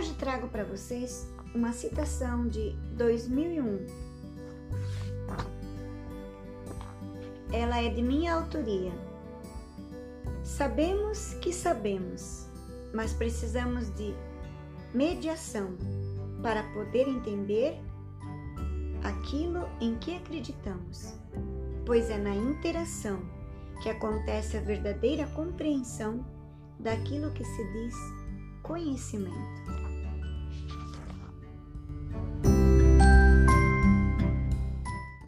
Hoje trago para vocês uma citação de 2001. Ela é de minha autoria. Sabemos que sabemos, mas precisamos de mediação para poder entender aquilo em que acreditamos, pois é na interação que acontece a verdadeira compreensão daquilo que se diz conhecimento.